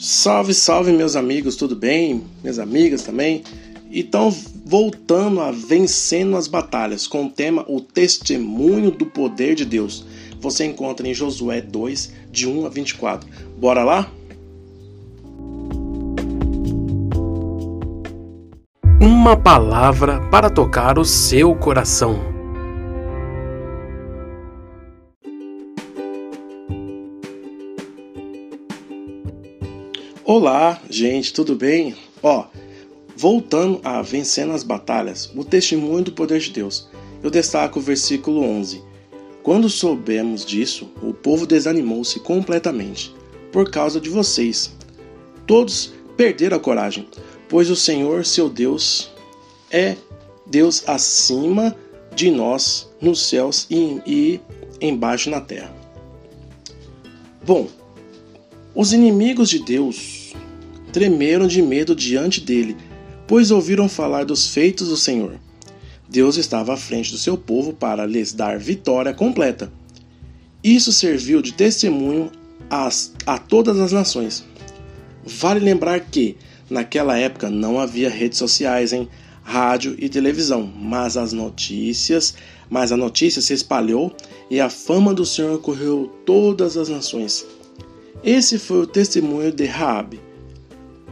Salve, salve, meus amigos, tudo bem? Minhas amigas também. Então, voltando a vencendo as batalhas com o tema O Testemunho do Poder de Deus. Você encontra em Josué 2, de 1 a 24. Bora lá? Uma palavra para tocar o seu coração. Olá, gente, tudo bem? Ó, voltando a vencendo as batalhas, o testemunho do poder de Deus. Eu destaco o versículo 11. Quando soubemos disso, o povo desanimou-se completamente por causa de vocês. Todos perderam a coragem, pois o Senhor, seu Deus, é Deus acima de nós nos céus e, e embaixo na terra. Bom, os inimigos de Deus tremeram de medo diante dele, pois ouviram falar dos feitos do Senhor. Deus estava à frente do seu povo para lhes dar vitória completa. Isso serviu de testemunho às, a todas as nações. Vale lembrar que, naquela época, não havia redes sociais, em rádio e televisão, mas as notícias, mas a notícia se espalhou e a fama do Senhor correu todas as nações. Esse foi o testemunho de Raabe.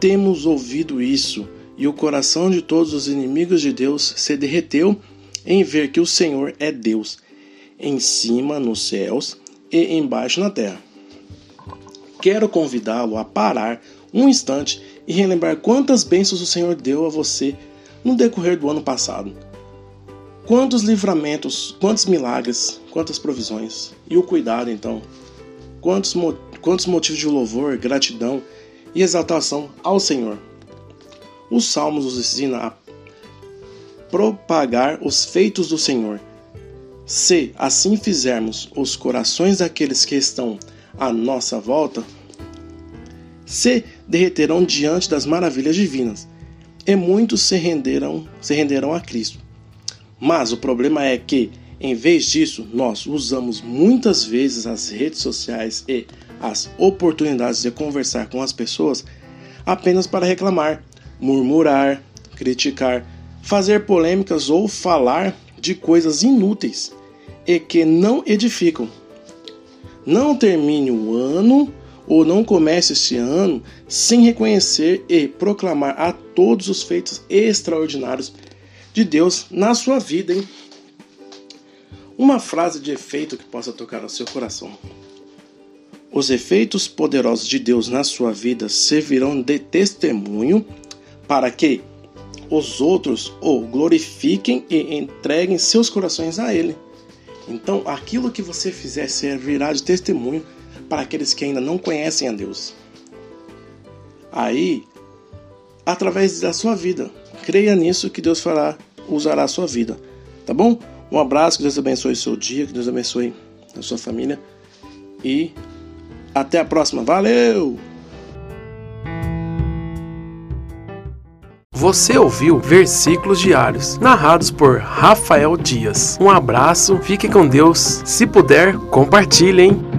Temos ouvido isso, e o coração de todos os inimigos de Deus se derreteu em ver que o Senhor é Deus, em cima nos céus e embaixo na terra. Quero convidá-lo a parar um instante e relembrar quantas bênçãos o Senhor deu a você no decorrer do ano passado. Quantos livramentos, quantos milagres, quantas provisões. E o cuidado, então. Quantos quantos motivos de louvor, gratidão e exaltação ao Senhor. Os Salmos nos ensina a propagar os feitos do Senhor. Se assim fizermos, os corações daqueles que estão à nossa volta se derreterão diante das maravilhas divinas, e muitos se renderão, se renderão a Cristo. Mas o problema é que, em vez disso, nós usamos muitas vezes as redes sociais e as oportunidades de conversar com as pessoas apenas para reclamar, murmurar, criticar, fazer polêmicas ou falar de coisas inúteis e que não edificam. Não termine o ano ou não comece este ano sem reconhecer e proclamar a todos os feitos extraordinários de Deus na sua vida. Hein? Uma frase de efeito que possa tocar ao seu coração. Os efeitos poderosos de Deus na sua vida servirão de testemunho para que os outros o glorifiquem e entreguem seus corações a Ele. Então, aquilo que você fizer servirá de testemunho para aqueles que ainda não conhecem a Deus. Aí, através da sua vida, creia nisso que Deus fará, usará a sua vida. Tá bom? Um abraço, que Deus abençoe o seu dia, que Deus abençoe a sua família e até a próxima. Valeu! Você ouviu versículos diários narrados por Rafael Dias. Um abraço, fique com Deus. Se puder, compartilhem.